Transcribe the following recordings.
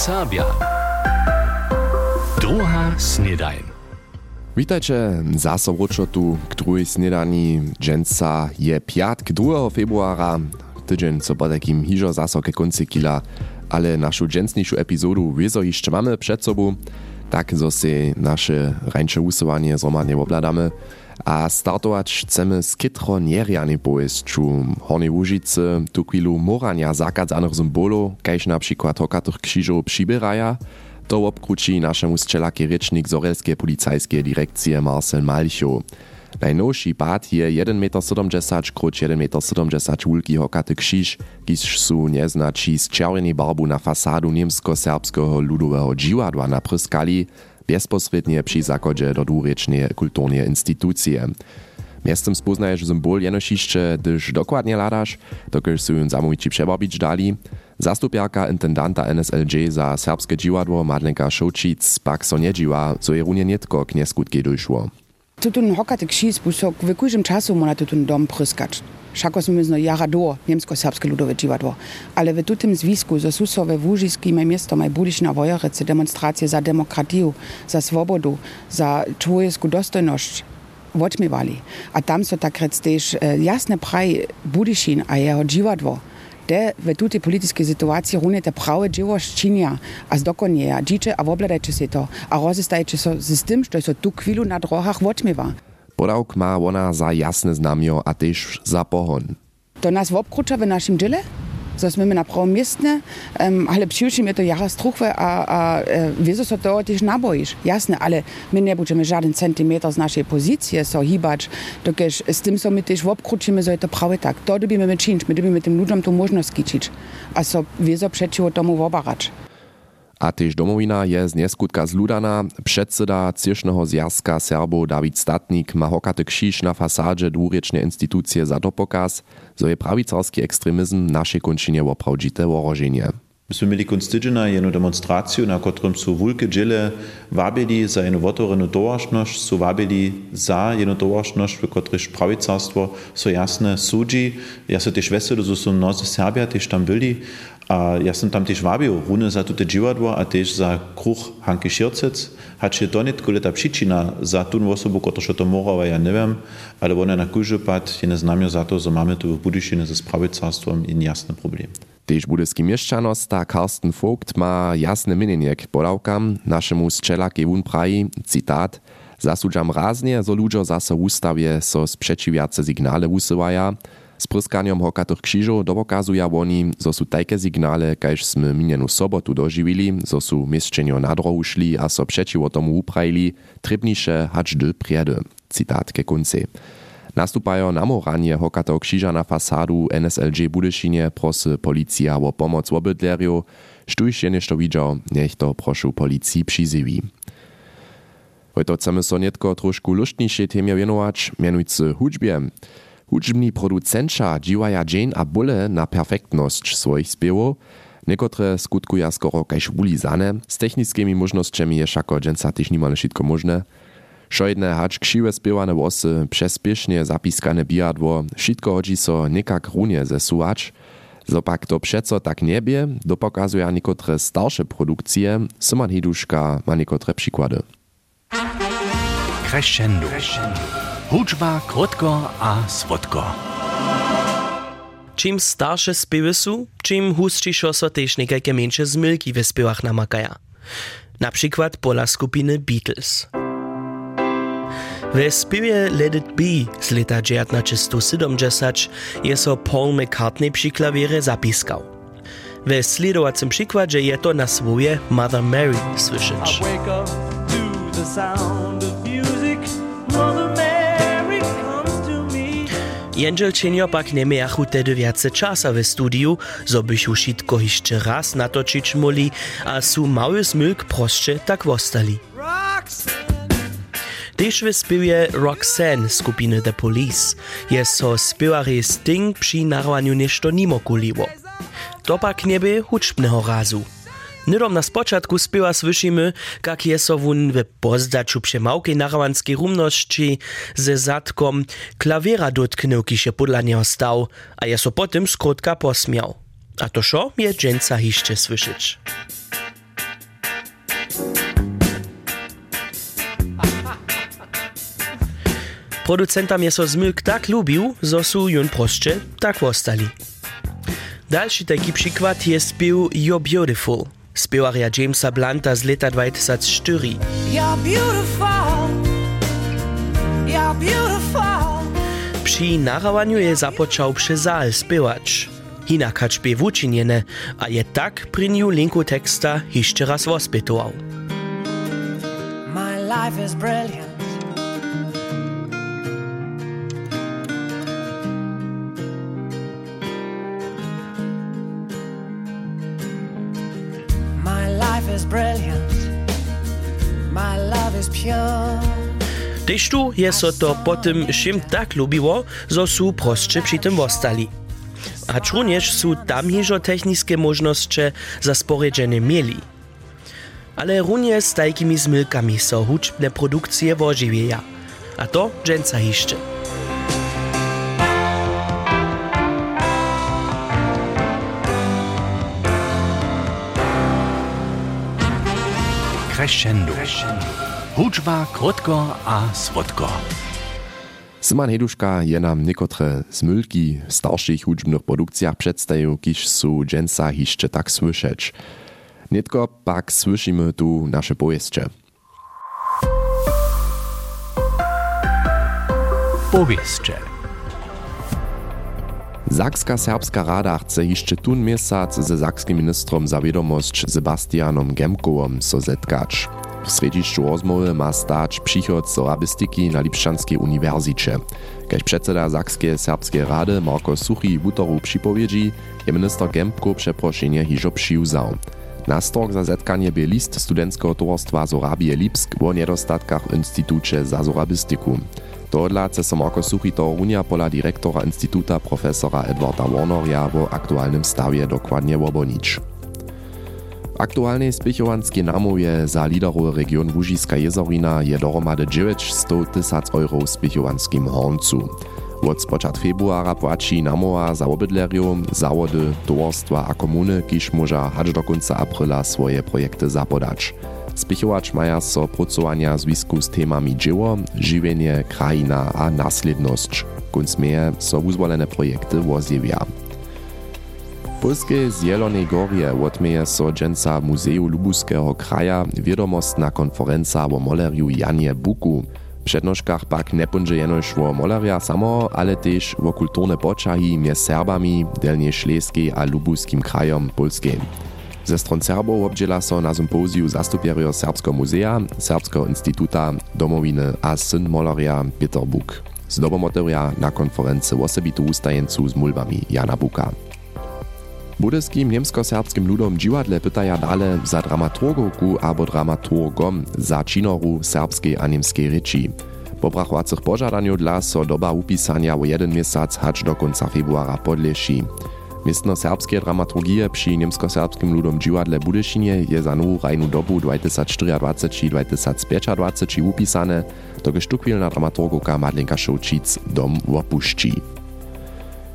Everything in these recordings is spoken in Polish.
Serbia. Druga snedajn. Witajcie, zaso tu k snedani. Dženca je piatk 2. februara. Tydzień co po takim hižo zaso ke kila. Ale našu džencnišu epizodu wieso jeszcze mamy przed sobą. Tak, se nasze rańsze usuwanie zromadnie obladamy. A startować chcemy z kitro nierjany pojeźdźczu Hornej Łużycy, tu chwilu morania zakadzanych symbolów, kajż na przykład hokatych krzyżów przybieraja, to obkruci naszemu strzelaki rycznik Zorelskie Policajskie Direkcje Marcel Malcho. Najnowszy pad je 1,70 m króć 1,70 m wielki hokaty krzyż, kiż su nieznaczy z czerwonej barbu na fasadu niemsko-serbskiego ludowego dziwadła napryskali, bezpośrednie przy zakodzie do dwurečnej kulturnej instytucje. Miestem spoznajesz symbol jenosiszcze, gdyż dokładnie ladasz, dokiż su ją zamówici przebabić dali. Zastupiarka intendanta NSLJ za serbskie dziwadło Madlenka Šočic pak so nie co je runie nietko k nieskutki došło. Tutun hokaty kšis busok w kujžem času mora tutun dom pryskać. Šako smo mizno jara do niemsko-serbske ludove dziwadło. Ale w tutym zwisku, zo su so we Łużiskim miesto maj budišna Wojerice demonstracje za demokratiju, za swobodu, za człowiesku dostojność odmywali. A tam so takrat też jasne praj Budišin a jeho dziwadło de w tutej politycznej sytuacji runie te prawe dziełość czynia, a zdokonieja. Dzicze, a wobladajcie się to, a rozestajcie się z tym, że so tu chwilu na drogach odmywa. Podawk ma ona za jasne znamio, a też za pohon. To nas obkrucza w naszym dziele? My na miestne, um, ale przyjrzymy je to jara struchwe, a, a e, wieso so to też naboisz. Jasne, ale my nie będziemy żaden centymetr z naszej pozycji so hibać, dokiż z tym so my też obkrucimy, so je to prawie tak. To dobimy my czynić, my dobimy tym ludziom tu możność kiczyć, a so wieso przeciwko tomu obarać. A tež domowina je z neskutka zludana. Předseda Ciešného zjazka Serbov David Statnik ma hokaty krzyż na fasadzie dwurečnej instytucje za dopokaz, zo je prawicarski ekstremizm naszej končinie oprawdzite worożenie. Myśmy mieli konstydżena jedną demonstrację, na którym su wulke dziele wabili za jedną wotorenu towarzność, su wabili za jedną towarzność, w której prawicarstwo so jasne sudzi. Ja się też weselę, że są mnozy Serbia też tam byli, ja sam tam też wabił, runę za tute dziwadło, a też za kruch Hanki Šircec. Hacz je to nie tylko ta przyczyna za tą osobę, która to ja nie wiem, ale ona na kujże pad je znamio za to, że mamy tu w Budyšinie ze sprawicarstwem in jasny problem. Tež budyski mieszczanosta Karsten Vogt ma jasne mienienie k podawkam naszemu strzelaki wun praji, cytat, zasudżam raznie, zo ludzo zase ustawie so sprzeciwiace signale usywaja, z pryskaniem hokatych krzyżów dopokazuja oni, zo su tajke signale, kajż sme sobotu dożywili, zo su mieszczenio na drogu szli a so przeciwo tomu uprajili, trybnisze hacz dy priedy. Cytat ke konce. Nastupajo na moranie hokatého krzyża na fasadu NSLG Budyšinie prosy policja o pomoc obydlerju, štuž je nešto widział, niech to prošu policii przyzywi. Hojto chcemy so netko trošku luštnejšie mianujcy hudźbie. Hudźbni producenča dziwaja Jane a Bulle na perfektność swoich spiewo, Niekotre skutkuja skoro kajś ulizane, z technickimi możnościami je szako dżęca też niemal wszystko możne. Šojdne hač kšiwe spěwane wosy, přespiešne zapiskane bijadło, wszystko hodzi so nekak runie zesuwać. Zopak to przeco tak niebie, dopokazuje niekotre starsze produkcje, Simon Hiduszka ma niekotre przykłady. Crescendo. Hudźba krótko a słodko. Čim starsze spěwy su, čim hustšíšo so tež nekajke menše zmylki ve spěwach namakaja. Na przykład pola skupiny Beatles. We spiewie Let It Be z leta 1970 je so Paul McCartney przy klawierze zapiskał. We sledowacym przykładzie je to na swoje Mother Mary słyszeć. Jędzel cienio pak nie miachu tedy wiace czasa w studiu, zo bychu šitko jeszcze raz natočić moli, a su mały zmylk proszcze tak wostali. Tež w spiewie Roxanne skupiny The Police je so spiewary Sting przy narwaniu nešto nimokuliło. To pak nieby huczbnego razu. Nidom na spočatku spěva slyšíme, kak je so vun ve pozdaču přemavkej naravanskej rumnošči ze zadkom klavira dotknul, kiž je podľa neho stav, a je so potom skrotka posmial. A to šo je dženca hišče slyšič. Producentam je so zmyk tak lubił, zo su jun tak wostali. Dalszy taki przykład jest był You're Beautiful – spevarja Jamesa Blanta z leta 2004. Przy narowaniu je započał przezal spywać. Inaczej śpiew uczynione, a je tak przy niu linku teksta jeszcze raz rozpytował. My life is brilliant. Tyž tu je so to potem všim tak lubiło, zo su prostsze przy tym ostali. A również su tam hižo technické možnosti za sporedzenie mieli. Ale runie z takimi zmylkami so hudźbne produkcje wożywieja. A to dżęca hiszcze. Crescendo. Hudźba krótko a słodko. Syman Heduška je nam niekotre zmylki w starszych hudźbnych produkcjach przedstawił, kiż su dżęca hiszcze tak słyszeć. Nitko pak słyszymy tu nasze powieście. Powieście. Sakska Serbska Rada chce jeszcze tun miesiąc ze sakskim ministrom za wiadomość Sebastianom Gemkowom so zetkać. W središću rozmowy ma stać przychod sorabistyki na Lipszczanskiej Uniwersycie. Kaž předseda Sakskiej Serbskiej Rady Marko Suchi wutoru připowiedzi, je minister Gemko przeproszenie hižo přiwzał. Nastork za zetkanie by list studenckiego towarstwa Zorabie Lipsk o niedostatkach w Instytucie za sorabistyku. Tohodla chce so Marko Suchi to runia pola direktora Instytuta profesora Edwarda Warneria w aktualnym stawie dokładnie obonić. Aktualnej spichowanskiej namowie za liderowy region Łužiska Jezorina je dohromady 900 tysac euro w spichowanskim horncu. Od spočat februara płaci namowa za obydlerjów, zawody, towarstwa a komuny, kiż może aż do końca aprila swoje projekty zapodać. Spichować maja so pracowania związku z temami dzieło, żywienie, krajina a nasledność. Kunc meje so projekty wozjewia. Polskie Zielonej Gorje odmieje so dżęca Muzeju Lubuskiego Kraja wiadomostna konferenca o moleriu Janie Buku. W przednożkach pak nie będzie jenoż o moleria samo, ale też o kulturne poczahi między Serbami, delnie Szleskiej a Lubuskim krajom Polskiej. Ze stron Serbów obdziela so na sympozju zastupierio Serbskiego Muzea, Serbskiego Instytuta Domowiny a syn moleria Peter Buk. Zdobomotoria na konferencji osobitu ustajeńcu z mulbami Jana Buka. Budyskim niemsko-serbskim ludom dziwadle pytaja dale za dramaturgowku albo dramaturgom za činoru serbskiej a niemskiej ryči. Po brachowacych pożadaniu dla so doba upisania o jeden miesiąc hacz do końca februara podleši. Miestno-serbskie dramaturgie przy niemsko-serbskim ludom dziwadle Budyszynie je za nową rajnu dobu 2024-2025 upisane, to gesztukwilna dramaturgowka Madlenka Šoučic dom opuści.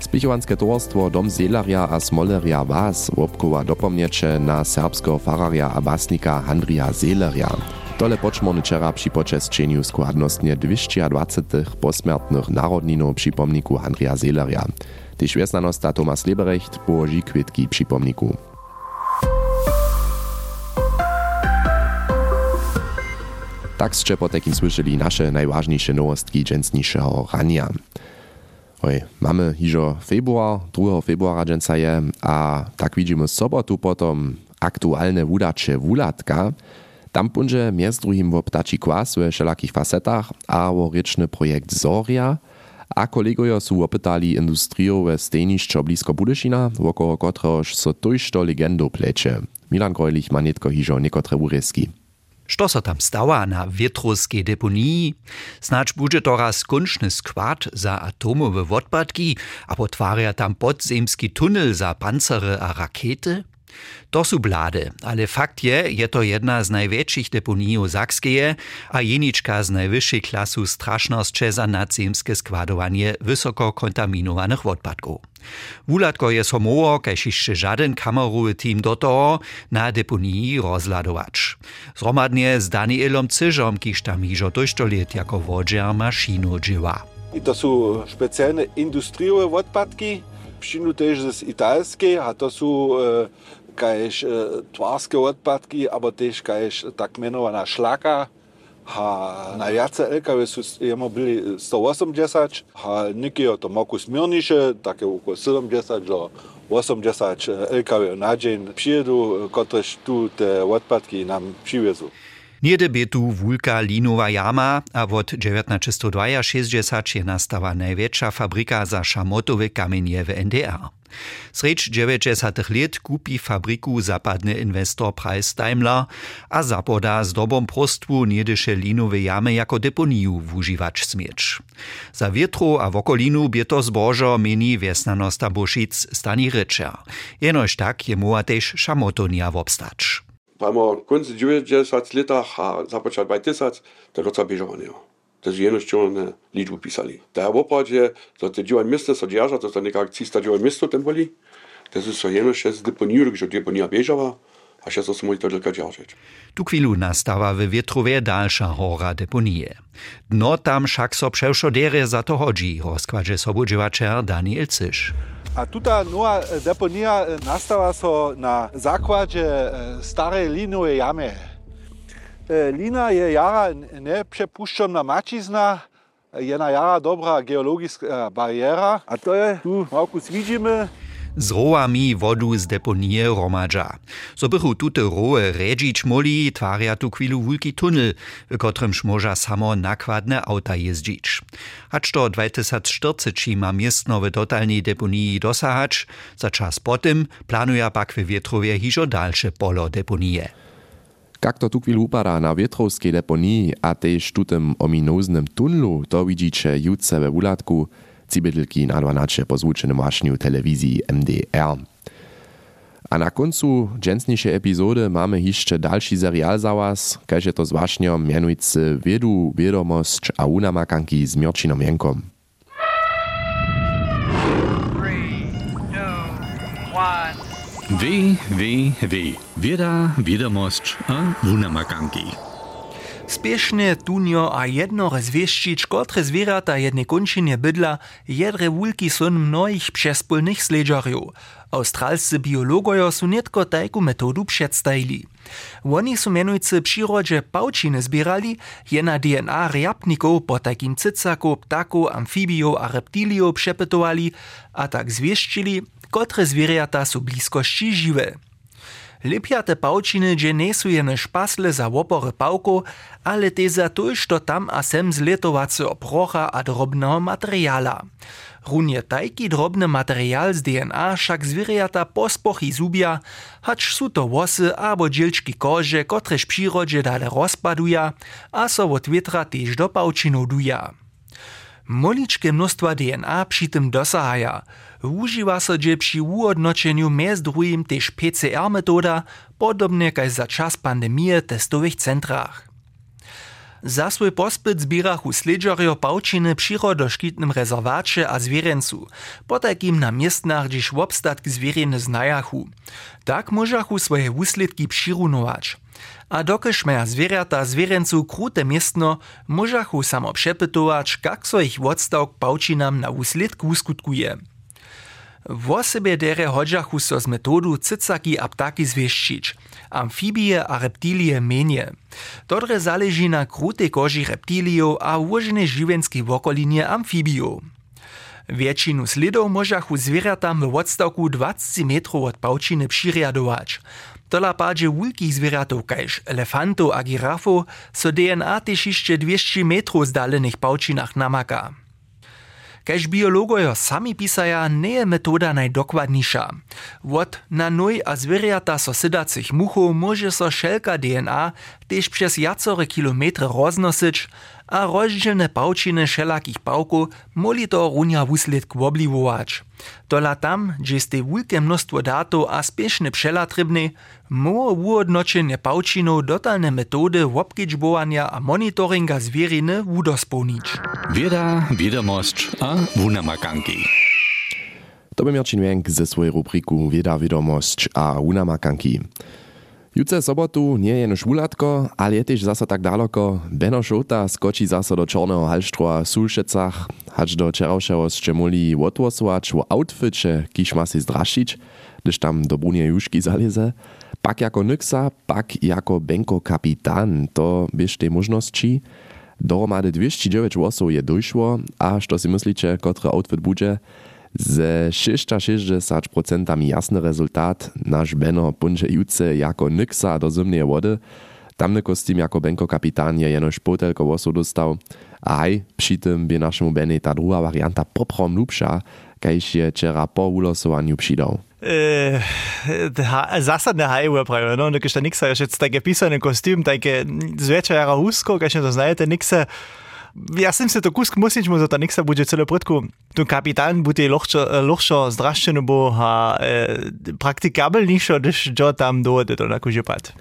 Spichowanske towarstwo Dom Zelaria a Smoleria Was obkowa dopomniecze na serbskiego fararia a basnika Handrija Zeleria. Tole počmorny čera przy počesčeniu składnostnie 220 posmrtnych narodninów przy pomniku Handrija Zeleria. Tyż wiesnanosta Tomas Leberecht położy kwietki przy pomniku. Tak ste po takim słyszeli nasze najważniejsze nowostki dżęsniejszego rania. Oj, mamy hižo februar, 2. februara dżęca je, a tak widzimy sobotu potom aktualne wudacze wulatka. Tam punże między drugim wo ptaci kwas we wszelakich facetach, a wo ryczny projekt Zoria, a kolegojo su opytali industriowe stejniszczo blisko Budyszina, wokoło kotrehoż so tujšto legendo plecze. Milan Grojlich ma netko hižo uryski. Što so tam stała na wietruskiej deponii? Snacz budże to raz kunszny skład za atomowe odpadki, a potwarja tam podzemski tunel za pancery a rakiety? To su blady, ale fakt je, je to jedna z największych deponii Sakskeje, a jeniczka z najwyższej klasu straszności za nadzemskie składowanie wysoko kontaminowanych odpadków. Wulatko je somowo, kaž jeszcze żaden kamerowy team do toho na deponii rozladować. Zromadnie z Danielom Cyżom, kiż tam hižo to let jako wodzier maszinu dzieła. I to są specjalne industriowe odpadki, przyjdą też z italskiej, a to są e, kaž e, twarskie odpadki, aber też kaž tak mianowana szlaka, a na viace LKW sú, jemo byli 180, a niekiedy to moku smierniše, také okolo 70 do 80 LKW na dzień przyjedu, kotrež tu te odpadki nam przywiezą. Niede by tu wulka linowa jama, a od 1962 je nastała największa fabryka za szamotowe kamienie w NDR. Sreč 90 let kupi fabriku zapadny inwestor Price Daimler, a zapoda z dobom prostwu niedysze linowe jamy jako deponiju wużywać smiecz. Za wietru a wokolinu bieto zbożo meni wiesnanosta Buszic stani ryczer. Jenoś tak je muła też szamotonia wobstać. Primo koncu 90 letach a započal 2000, to doca biežalo to jest jednością liczbu pisali. Ta opradzie, to te dzieła miasta so dzierża, to jest nekak 300 dzieła miasta tym woli, to jest so jedność z deponiju, że deponia bieżała, a się to smo to tylko dzierżać. Tu chwilu nastawa w wietrowie dalsza hora deponie. Dno tam však so przewszodere za to chodzi, rozkładzie sobudziewaczer Daniel Cysz. A tuta nova deponija nastala so na zakvađe stare linove jame. E, lina je jara nepřepuščena mačizna, je na jara dobra geologijska barijera. a to je tu, malo svidíme, z rołami wodu z deponie romadża. So bychu tute roły redžić moli, twarja tu chwilu wulki tunel, w kotrym może samo nakładne auta jeździć. Hacz to 2040 ma miestno w totalnej deponii dosahać, za czas potem planuje pak w wietrowie hižo dalsze polo deponie. Jak to tu upada na wietrovskiej deponii a też tutym ominoznym tunlu, to widzicie jutce we wulatku, cibydlki na 12 pozwučenym waśniu telewizji MDR. A na dżęsniejszej epizody mamy jeszcze dalszy serial za was, każe to z waśnią mianujcy Wiedu, Wiedomość a unamakanki z Mierczyną Jenkom. Wie, wie, wie. Wieda, wiadomość a wunamakanki. Spiešne tunjo, a jedno razveščič, kot razvirata jedne končinje bydla, jedre vulki son mnojih přespolných sledžarjev. Avstralscy biologojo so netko tajku metodu předstajili. Oni so menujci přirodže pavčine zbirali, je na DNA rjapnikov po takim cicaku, ptaku, amfibijo a reptilijo přepetovali, a tak zveščili, kotre zvirjata so bliskošči žive. Lepia te pałčiny, gdzie nie są jene szpasle za łopory pałku, ale te za to, što tam a sem zletowacy oprocha a drobnego materiala. Runie tajki drobny material z DNA však zwierzęta pospochi zubia, hacz są to włosy albo dzielczki koże, kotreż przyrodzie dale rozpaduja, a so od wietra do pałčinów duja. Moličke mnóstwa DNA przy tym dosahaja. Używa so dźe przy uodnoczeniu między drugim też PCR metoda, podobnie jak za czas pandemii testowych centrach. Za swój pospyt zbierachu sledżarjo pałčiny przyrodoszkitnym rezerwacie a zwierencu, po takim na miestnach, gdzieś obstatki zwierzęny znajachu. Tak możachu swoje wusledki przyrunować. A dokež maja zwierzata zwierencu krute miestno, możachu samo przepytować, jak so ich odstawk pałčinam na wusledku uskutkuje. W sobie dere hodžachu so z metodu cycaki a ptaki zwieszczyć, amfibie a reptilie menje. Dodre zależy na krutej reptilio a ułożenie żywienskiej wokolinie amfibio. Většinu sledov možachu zwierzętam w odstawku 20 metrów od pałčiny přiriadować. Tola padzie wielkich zwieratów, kajż elefantów a girafów, so DNA też jeszcze 200 metrów z dalenych pałczynach namaka. Kajž biologojo sami pisaja, ne je metoda najdokladnejša. Od nanoj a zverjata sosedacih muhov može so šelka DNA tež přes jacore kilometre roznosič, a rozdzielne pałčiny wszelakich pałków moli to runia wusledku obliwować. Tola tam, gdzie jest wielkie mnóstwo datów a spieszne przelatrybne, mo uodnoczenie pałčinów dotalne metody obkiczbowania a monitoringa zwieriny udospełnić. Wieda, wiadomość a wunamakanki. To by Mirčin Wenk ze swojej rubriku Wieda, Wiadomość a Unamakanki. Jutce sobotu nie je nož wulatko, ale je tež zasa tak daleko. Beno Šota skočí zasa do Čorného halštroa v Sulšecach, hač do čeravšeho ste mohli odvosovač o outfitče, kiž ma si zdrašič, když tam do Brunie Jušky zaleze. Pak jako nyksa, pak jako Benko kapitán, to byš te možnosti. Dohromady 209 osób je dojšło, a što si myslíte, kotre outfit bude? Ze 66% jasny rezultat nasz Beno punże juce jako nyksa do zimnej wody. Tamny kostym jako Benko kapitan je jenož potelko wosu dostał. A haj, przy tym by naszemu Beny ta druga varianta poprom lubsza, kajž je wczera po ulosowaniu przydał. Äh, zasadne hajuje prawie, no, když to niksa, jeszcze takie pisany kostium, takie zwyczajara husko, když to znajete, niksa, ja sam se to kusk musić mu za to niksa bude cele prudku. Tu kapitan bude lochšo zdraščeno bo, a e, praktikabelnišo, když jo tam dojde to na kužipad.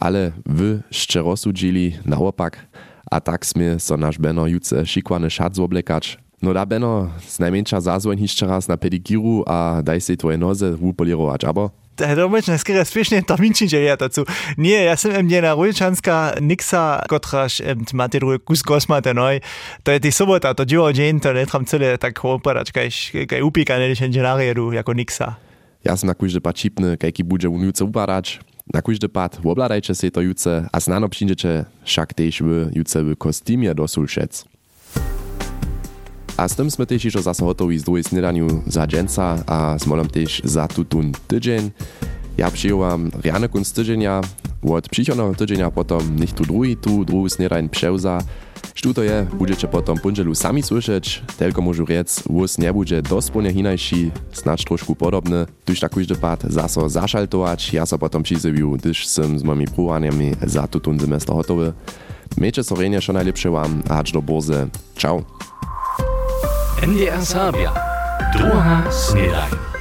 Ale wy jeszcze rozsudzili naopak, a tak sme so nasz Beno juce šikwane šat zoblekać. No da Beno, z najmniejsza zazwoń jeszcze raz na pedigiru, a daj se twoje noze wupolirować, abo? To možno skoro spiešne terminčinče je to. Nie, ja som em na Rujčanska Nixa, kotraž em máte druhý kus kosmate, no. To je sobota, to dziwo dzień, to netram celé tak oporadać, kaj, kaj upíkané, když inženári jedu jako Nixa. Ja som na kúžde pad čipny, kajki bude u juce upadać. Na kúžde pad obladajče se to juce, a snano přijdete však tež v juce v kostýmie do sulšec. A z tym sme też już zase hotowi z drugiej snedaniu za dżęca a z molem też za tutun tydzień. Ja przyjąłam riane kunst tydzienia, od przychodnego tydzienia potom niech tu drugi, tu drugi snedań przeuza. Što to je, budete potom punželu sami słyszeć, tylko môžu riec, wóz nie bude dosplne hinajší, snad trošku podobny, tuž na kúždy pad zaso zašaltować, ja so potom přizebiu, když som s mojimi prúvaniami za tutun semestr hotowy. Miejcie so rejnie, čo najlepšie vám do borze. Ciao. NDR Sabia. Druga snedaj.